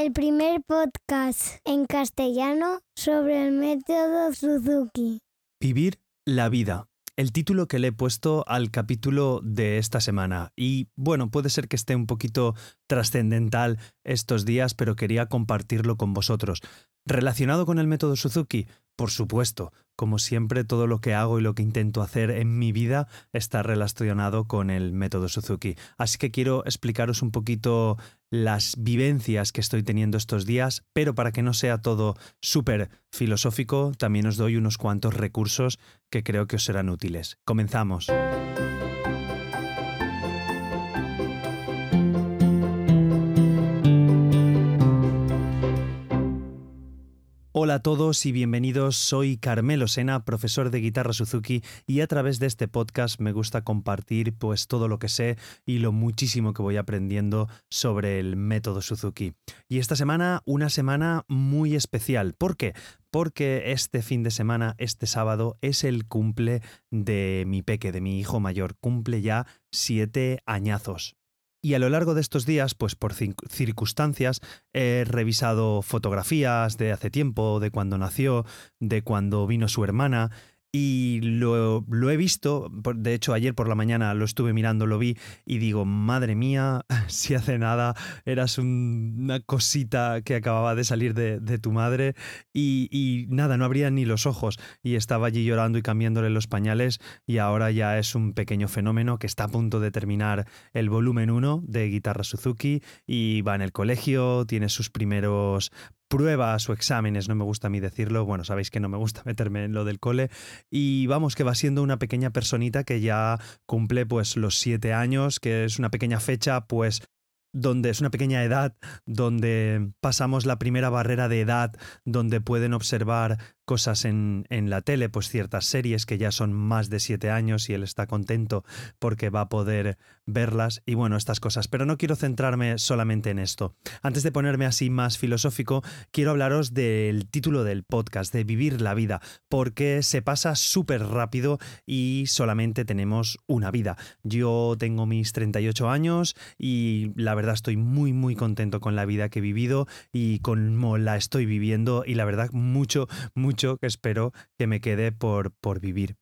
el primer podcast en castellano sobre el método Suzuki. Vivir la vida. El título que le he puesto al capítulo de esta semana. Y bueno, puede ser que esté un poquito trascendental estos días, pero quería compartirlo con vosotros. ¿Relacionado con el método Suzuki? Por supuesto, como siempre, todo lo que hago y lo que intento hacer en mi vida está relacionado con el método Suzuki. Así que quiero explicaros un poquito las vivencias que estoy teniendo estos días, pero para que no sea todo súper filosófico, también os doy unos cuantos recursos que creo que os serán útiles. Comenzamos. Hola a todos y bienvenidos. Soy Carmelo Sena, profesor de guitarra Suzuki y a través de este podcast me gusta compartir pues todo lo que sé y lo muchísimo que voy aprendiendo sobre el método Suzuki. Y esta semana una semana muy especial. ¿Por qué? Porque este fin de semana, este sábado, es el cumple de mi peque, de mi hijo mayor. Cumple ya siete añazos. Y a lo largo de estos días, pues por circunstancias, he revisado fotografías de hace tiempo, de cuando nació, de cuando vino su hermana, y lo, he visto, de hecho ayer por la mañana lo estuve mirando, lo vi y digo, madre mía, si hace nada eras una cosita que acababa de salir de, tu madre y, y, nada, no abría ni los ojos y estaba allí llorando y cambiándole los pañales y ahora ya es un pequeño fenómeno que está a punto de terminar el volumen 1 de Guitarra Suzuki y va en el colegio, tiene sus primeros pruebas o exámenes, no me gusta a mí decirlo, bueno, sabéis que no me gusta meterme en lo del cole, y vamos, que va siendo una pequeña personita que ya cumple pues los siete años, que es una pequeña fecha pues donde es una pequeña edad, donde pasamos la primera barrera de edad, donde pueden observar cosas en, en, la tele, pues ciertas series que ya son más de siete años y él está contento porque va a poder verlas y bueno, estas cosas. Pero no quiero centrarme solamente en esto. Antes de ponerme así más filosófico, quiero hablaros del título del podcast, de vivir la vida, porque se pasa súper rápido y solamente tenemos una vida. Yo tengo mis 38 años y la verdad estoy muy muy contento con la vida que he vivido y cómo la estoy viviendo y la verdad mucho, mucho que espero que me quede por, por vivir.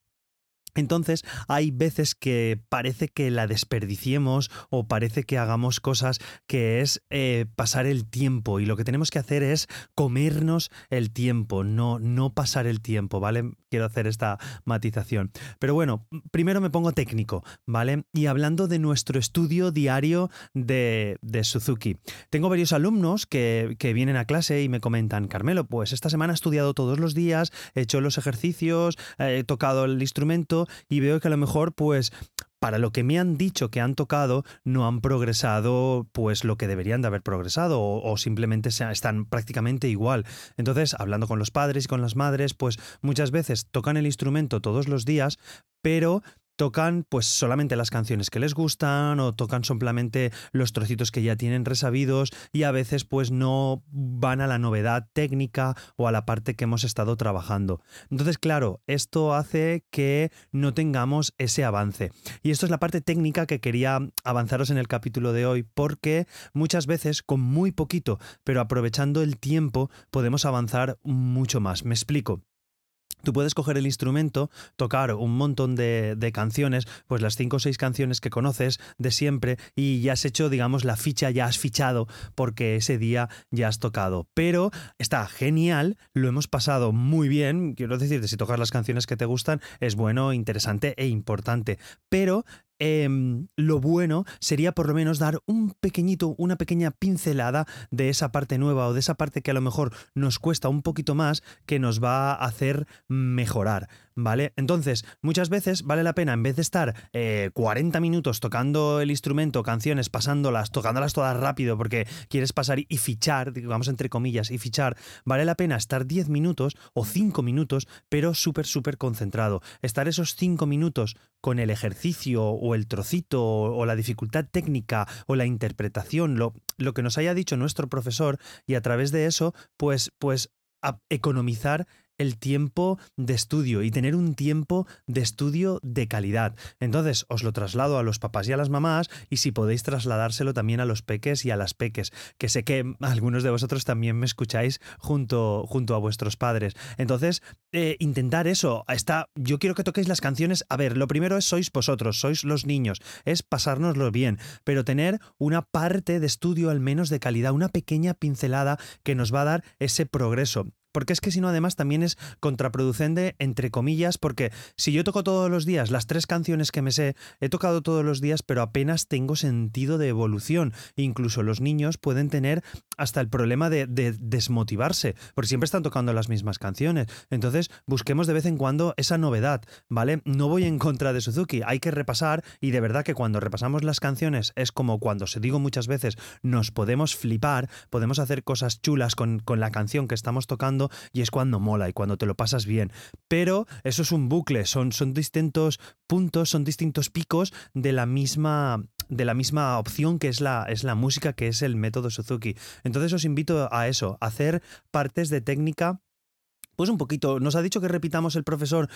Entonces hay veces que parece que la desperdiciemos o parece que hagamos cosas que es eh, pasar el tiempo y lo que tenemos que hacer es comernos el tiempo, no, no pasar el tiempo, ¿vale? Quiero hacer esta matización. Pero bueno, primero me pongo técnico, ¿vale? Y hablando de nuestro estudio diario de, Suzuki. Tengo varios alumnos que, que vienen a clase y me comentan, Carmelo, pues esta semana he estudiado todos los días, he hecho los ejercicios, he tocado el instrumento y veo que a lo mejor pues para lo que me han dicho que han tocado, no han progresado pues lo que deberían de haber progresado o, simplemente están prácticamente igual. Entonces, hablando con los padres y con las madres, pues muchas veces tocan el instrumento todos los días, pero tocan pues solamente las canciones que les gustan o tocan solamente los trocitos que ya tienen resabidos y a veces pues no van a la novedad técnica o a la parte que hemos estado trabajando. Entonces, claro, esto hace que no tengamos ese avance. Y esto es la parte técnica que quería avanzaros en el capítulo de hoy porque muchas veces con muy poquito, pero aprovechando el tiempo, podemos avanzar mucho más. Me explico. Tú puedes coger el instrumento, tocar un montón de, canciones, pues las cinco o seis canciones que conoces de siempre y ya has hecho, digamos, la ficha, ya has fichado porque ese día ya has tocado. Pero está genial, lo hemos pasado muy bien, quiero decirte, si tocas las canciones que te gustan, es bueno, interesante e importante. Pero Em, lo bueno sería por lo menos dar un pequeñito, una pequeña pincelada de esa parte nueva o de esa parte que a lo mejor nos cuesta un poquito más que nos va a hacer mejorar, ¿vale? Entonces, muchas veces vale la pena, en vez de estar 40 eh, minutos tocando el instrumento, canciones, pasándolas, tocándolas todas rápido porque quieres pasar y fichar, digamos entre comillas, y fichar, vale la pena estar 10 minutos o 5 minutos, pero súper, súper concentrado. Estar esos 5 minutos con el ejercicio o el trocito o la dificultad técnica o la interpretación, lo, lo que nos haya dicho nuestro profesor y a través de eso, pues, pues economizar el tiempo de estudio y tener un tiempo de estudio de calidad. Entonces, os lo traslado a los papás y a las mamás y si podéis trasladárselo también a los peques y a las peques, que sé que algunos de vosotros también me escucháis junto, junto a vuestros padres. Entonces, eh, intentar eso. Está, yo quiero que toquéis las canciones. A ver, lo primero es sois vosotros, sois los niños, es pasárnoslo bien, pero tener una parte de estudio al menos de calidad, una pequeña pincelada que nos va a dar ese progreso. Porque es que si no, además también es contraproducente, entre comillas, porque si yo toco todos los días las tres canciones que me sé, he tocado todos los días, pero apenas tengo sentido de evolución. Incluso los niños pueden tener hasta el problema de, desmotivarse, porque siempre están tocando las mismas canciones. Entonces, busquemos de vez en cuando esa novedad, ¿vale? No voy en contra de Suzuki, hay que repasar y de verdad que cuando repasamos las canciones es como cuando se digo muchas veces, nos podemos flipar, podemos hacer cosas chulas con, la canción que estamos tocando y es cuando mola y cuando te lo pasas bien. Pero eso es un bucle, son distintos puntos, son distintos picos de la misma de la misma opción que es la, es la música, que es el método Suzuki. Entonces os invito a eso, a hacer partes de técnica pues un poquito, nos ha dicho que repitamos el profesor.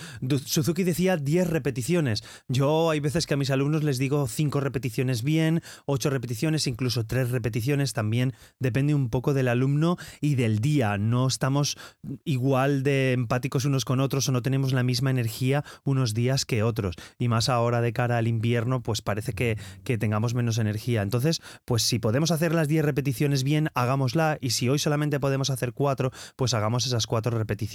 Suzuki decía 10 repeticiones. Yo hay veces que a mis alumnos les digo 5 repeticiones bien, 8 repeticiones, incluso 3 repeticiones también. Depende un poco del alumno y del día. No estamos igual de empáticos unos con otros o no tenemos la misma energía unos días que otros. Y más ahora de cara al invierno, pues parece que, que tengamos menos energía. Entonces, pues si podemos hacer las 10 repeticiones bien, hagámosla. Y si hoy solamente podemos hacer 4, pues hagamos esas 4 repeticiones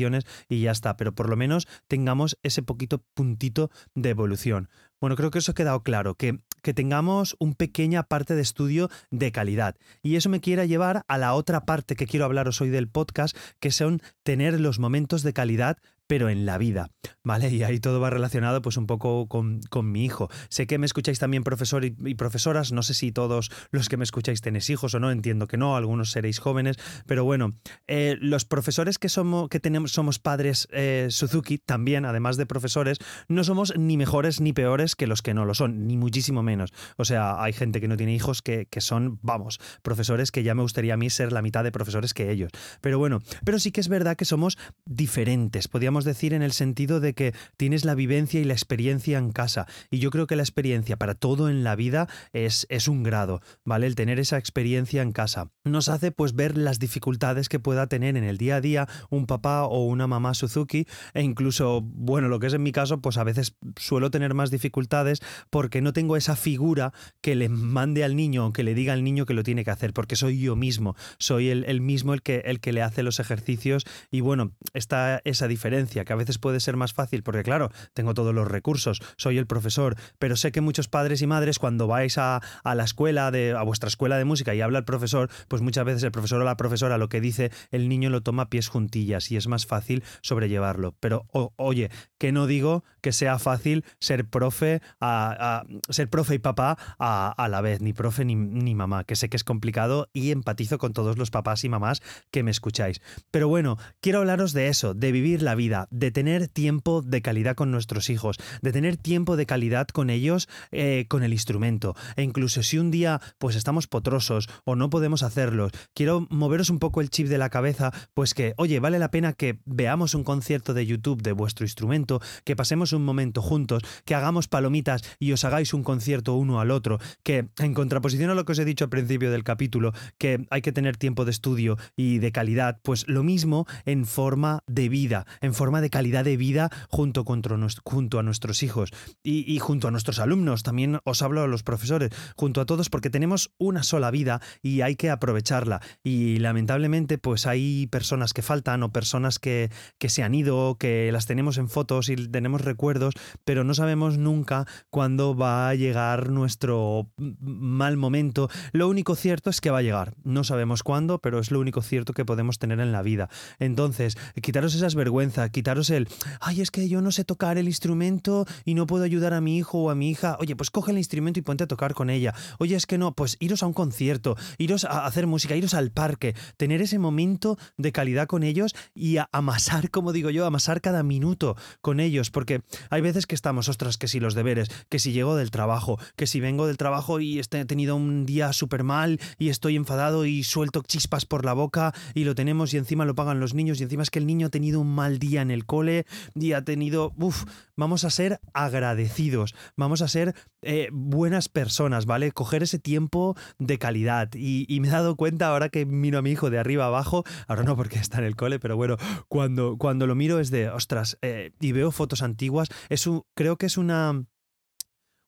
y ya está, pero por lo menos tengamos ese poquito puntito de evolución. Bueno, creo que eso ha quedado claro, que, que tengamos una pequeña parte de estudio de calidad. Y eso me quiere llevar a la otra parte que quiero hablaros hoy del podcast, que son tener los momentos de calidad pero en la vida, ¿vale? Y ahí todo va relacionado pues un poco con, mi hijo. Sé que me escucháis también profesor y, profesoras, no sé si todos los que me escucháis tenéis hijos o no, entiendo que no, algunos seréis jóvenes, pero bueno, eh, los profesores que somos, que tenemos, somos padres eh, Suzuki también, además de profesores, no somos ni mejores ni peores que los que no lo son, ni muchísimo menos. O sea, hay gente que no tiene hijos que, que son, vamos, profesores que ya me gustaría a mí ser la mitad de profesores que ellos. Pero bueno, pero sí que es verdad que somos diferentes, decir en el sentido de que tienes la vivencia y la experiencia en casa. Y yo creo que la experiencia para todo en la vida es, es un grado, ¿vale? El tener esa experiencia en casa. Nos hace pues ver las dificultades que pueda tener en el día a día un papá o una mamá Suzuki e incluso, bueno, lo que es en mi caso, pues a veces suelo tener más dificultades porque no tengo esa figura que le mande al niño o que le diga al niño que lo tiene que hacer, porque soy yo mismo, soy el, el mismo el que, el que le hace los ejercicios y bueno, está esa diferencia que a veces puede ser más fácil porque claro, tengo todos los recursos, soy el profesor, pero sé que muchos padres y madres cuando vais a, la escuela, de, a vuestra escuela de música y habla el profesor, pues muchas veces el profesor o la profesora lo que dice, el niño lo toma a pies juntillas y es más fácil sobrellevarlo. Pero oye, que no digo que sea fácil ser profe, a, ser profe y papá a, la vez, ni profe ni, ni mamá, que sé que es complicado y empatizo con todos los papás y mamás que me escucháis. Pero bueno, quiero hablaros de eso, de vivir la de tener tiempo de calidad con nuestros hijos, de tener tiempo de calidad con ellos, eh, con el instrumento. E incluso si un día pues estamos potrosos o no podemos hacerlos, quiero moveros un poco el chip de la cabeza, pues que, oye, vale la pena que veamos un concierto de YouTube de vuestro instrumento, que pasemos un momento juntos, que hagamos palomitas y os hagáis un concierto uno al otro, que en contraposición a lo que os he dicho al principio del capítulo, que hay que tener tiempo de estudio y de calidad, pues lo mismo en forma de vida, en forma de calidad de vida junto, junto a nuestros hijos y, junto a nuestros alumnos. También os hablo a los profesores, junto a todos, porque tenemos una sola vida y hay que aprovecharla. Y lamentablemente, pues hay personas que faltan o personas que, que se han ido, que las tenemos en fotos y tenemos recuerdos, pero no sabemos nunca cuándo va a llegar nuestro mal momento. Lo único cierto es que va a llegar. No sabemos cuándo, pero es lo único cierto que podemos tener en la vida. Entonces, quitaros esas vergüenzas quitaros el, ay, es que yo no sé tocar el instrumento y no puedo ayudar a mi hijo o a mi hija. Oye, pues coge el instrumento y ponte a tocar con ella. Oye, es que no, pues iros a un concierto, iros a hacer música, iros al parque, tener ese momento de calidad con ellos y a amasar, como digo yo, amasar cada minuto con ellos, porque hay veces que estamos, ostras, que si los deberes, que si llego del trabajo, que si vengo del trabajo y he tenido un día súper mal y estoy enfadado y suelto chispas por la boca y lo tenemos y encima lo pagan los niños y encima es que el niño ha tenido un mal día en el cole y ha tenido, uff, vamos a ser agradecidos, vamos a ser eh, buenas personas, ¿vale? Coger ese tiempo de calidad y, me he dado cuenta ahora que miro a mi hijo de arriba abajo, ahora no porque está en el cole, pero bueno, cuando, cuando lo miro es de, ostras, eh, y veo fotos antiguas, es creo que es una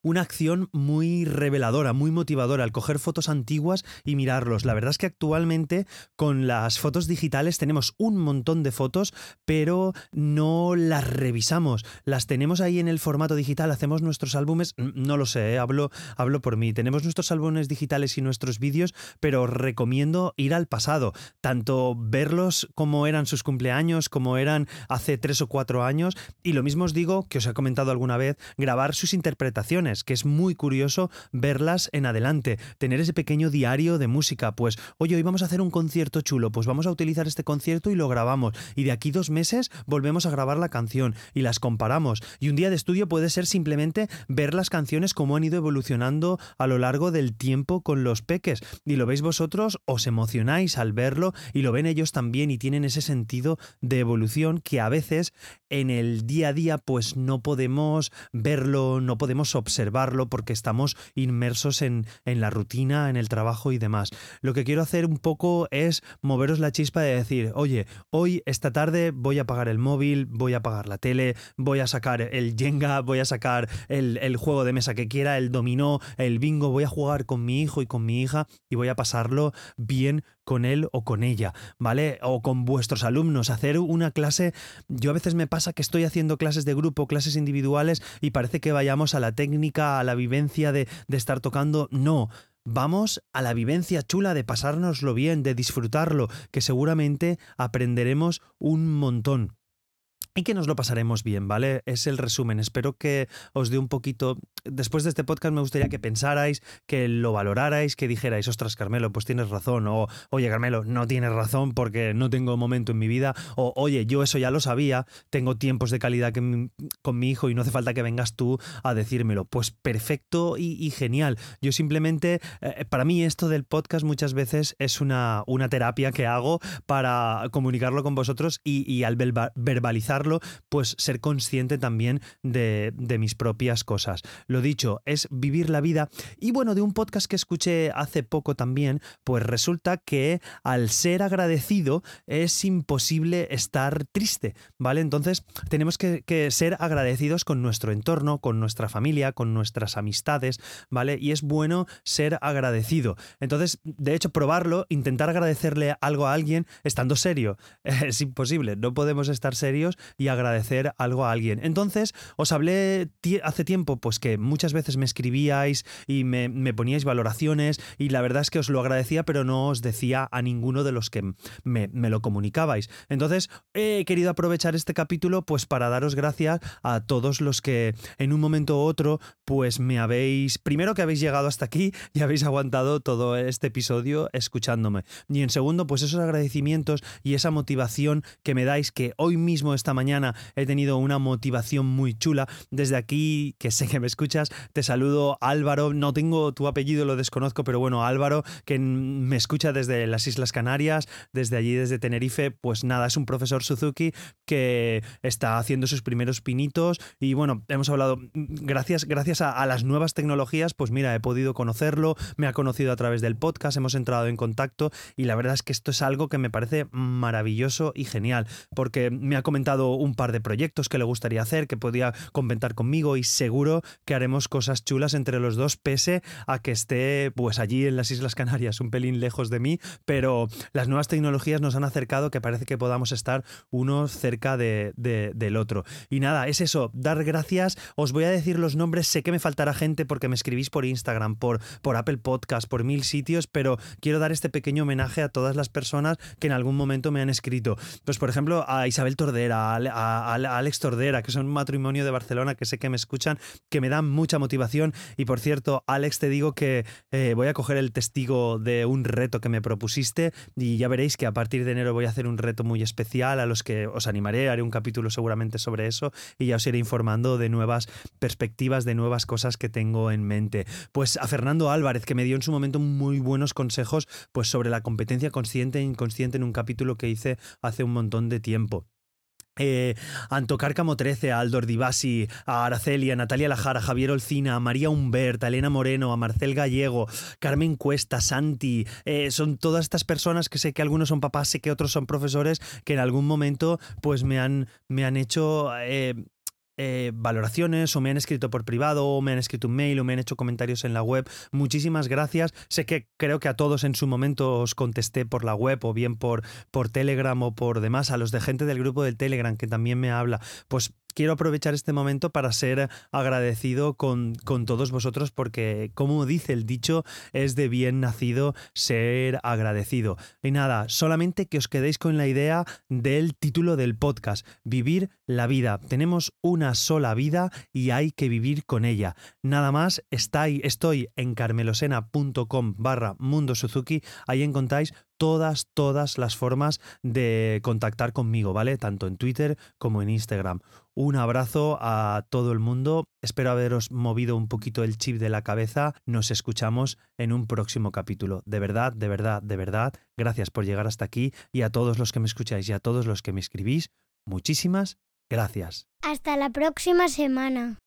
una acción muy reveladora, muy motivadora, al coger fotos antiguas y mirarlos. La verdad es que actualmente con las fotos digitales tenemos un montón de fotos, pero no las revisamos. Las tenemos ahí en el formato digital, hacemos nuestros álbumes, no lo sé, ¿eh? hablo, hablo por mí. Tenemos nuestros álbumes digitales y nuestros vídeos, pero recomiendo ir al pasado, tanto verlos como eran sus cumpleaños, como eran hace tres o cuatro años, y lo mismo os digo, que os he comentado alguna vez, grabar sus interpretaciones que es muy curioso verlas en adelante, tener ese pequeño diario de música, pues, oye, hoy vamos a hacer un concierto chulo, pues vamos a utilizar este concierto y lo grabamos, y de aquí dos meses volvemos a grabar la canción y las comparamos, y un día de estudio puede ser simplemente ver las canciones como han ido evolucionando a lo largo del tiempo con los peques, y lo veis vosotros, os emocionáis al verlo, y lo ven ellos también, y tienen ese sentido de evolución que a veces en el día a día pues no podemos verlo, no podemos observar observarlo porque estamos inmersos en, en la rutina, en el trabajo y demás. Lo que quiero hacer un poco es moveros la chispa de decir, oye, hoy, esta tarde voy a apagar el móvil, voy a apagar la tele, voy a sacar el Jenga, voy a sacar el, el juego de mesa que quiera, el dominó, el bingo, voy a jugar con mi hijo y con mi hija y voy a pasarlo bien con él o con ella, ¿vale? O con vuestros alumnos, hacer una clase, yo a veces me pasa que estoy haciendo clases de grupo, clases individuales y parece que vayamos a la técnica, a la vivencia de, estar tocando, no. Vamos a la vivencia chula de pasárnoslo bien, de disfrutarlo, que seguramente aprenderemos un montón y que nos lo pasaremos bien, ¿vale? Es el resumen. Espero que os dé un poquito. Después de este podcast, me gustaría que pensarais, que lo valorarais, que dijerais, ostras, Carmelo, pues tienes razón. O, oye, Carmelo, no tienes razón porque no tengo momento en mi vida. O, oye, yo eso ya lo sabía, tengo tiempos de calidad con mi hijo y no hace falta que vengas tú a decírmelo. Pues perfecto y, genial. Yo simplemente, eh, para mí, esto del podcast muchas veces es una, una terapia que hago para comunicarlo con vosotros y, al verbalizar pues ser consciente también de mis propias cosas. Lo dicho, es vivir la vida. Y bueno, de un podcast que escuché hace poco también, pues resulta que al ser agradecido es imposible estar triste, ¿vale? Entonces tenemos que, ser agradecidos con nuestro entorno, con nuestra familia, con nuestras amistades, ¿vale? Y es bueno ser agradecido. Entonces, de hecho, probarlo, intentar agradecerle algo a alguien estando serio, es imposible. No podemos estar serios y agradecer algo a alguien. Entonces, os hablé hace tiempo, pues que muchas veces me escribíais y me, poníais valoraciones y la verdad es que os lo agradecía, pero no os decía a ninguno de los que me, lo comunicabais. Entonces, he querido aprovechar este capítulo pues para daros gracias a todos los que en un momento u otro pues me habéis, primero que habéis llegado hasta aquí y habéis aguantado todo este episodio escuchándome. Y en segundo, pues esos agradecimientos y esa motivación que me dais que hoy mismo esta mañana he tenido una motivación muy chula. Desde aquí, que sé que me te saludo Álvaro. No tengo tu apellido, lo desconozco, pero bueno, Álvaro, que me escucha desde las Islas Canarias, desde allí, desde Tenerife, pues nada, es un profesor Suzuki que está haciendo sus primeros pinitos y bueno, hemos hablado, gracias, gracias a, a las nuevas tecnologías, pues mira, he podido conocerlo, me ha conocido a través del podcast, hemos entrado en contacto y la verdad es que esto es algo que me parece maravilloso y genial, porque me ha comentado un par de proyectos que le gustaría hacer, que podía comentar conmigo y seguro que haremos cosas chulas entre los dos, pese a que esté pues allí en las Islas Canarias, un pelín lejos de mí, pero las nuevas tecnologías nos han acercado que parece que podamos estar uno cerca de, del otro. Y nada, es eso, dar gracias, os voy a decir los nombres, sé que me faltará gente porque me escribís por Instagram, por, por Apple Podcast, por mil sitios, pero quiero dar este pequeño homenaje a todas las personas que en algún momento me han escrito. Pues por ejemplo a Isabel Tordera, a, Alex Tordera, que son un matrimonio de Barcelona que sé que me escuchan, que me dan mucha motivación. Y por cierto, Alex, te digo que eh, voy a coger el testigo de un reto que me propusiste y ya veréis que a partir de enero voy a hacer un reto muy especial a los que os animaré, haré un capítulo seguramente sobre eso y ya os iré informando de nuevas perspectivas, de nuevas cosas que tengo en mente. Pues a Fernando Álvarez, que me dio en su momento muy buenos consejos pues sobre la competencia consciente e inconsciente en un capítulo que hice hace un montón de tiempo. Eh, Anto Cárcamo 13, a Aldor Divasi, a Araceli, a Natalia Lajara, a Javier Olcina, a María Humbert, a Elena Moreno, a Marcel Gallego, Carmen Cuesta, Santi, eh, son todas estas personas que sé que algunos son papás, sé que otros son profesores, que en algún momento pues me han, me han hecho eh, eh, valoraciones o me han escrito por privado o me han escrito un mail o me han hecho comentarios en la web. Muchísimas gracias. Sé que creo que a todos en su momento os contesté por la web o bien por, por Telegram o por demás. A los de gente del grupo del Telegram que también me habla. Pues quiero aprovechar este momento para ser agradecido con, con, todos vosotros porque, como dice el dicho, es de bien nacido ser agradecido. Y nada, solamente que os quedéis con la idea del título del podcast, Vivir la vida. Tenemos una sola vida y hay que vivir con ella. Nada más, estoy en carmelosena.com barra Mundo Suzuki, ahí encontráis todas, todas las formas de contactar conmigo, ¿vale? Tanto en Twitter como en Instagram. Un abrazo a todo el mundo. Espero haberos movido un poquito el chip de la cabeza. Nos escuchamos en un próximo capítulo. De verdad, de verdad, de verdad. Gracias por llegar hasta aquí y a todos los que me escucháis y a todos los que me escribís. Muchísimas gracias. Hasta la próxima semana.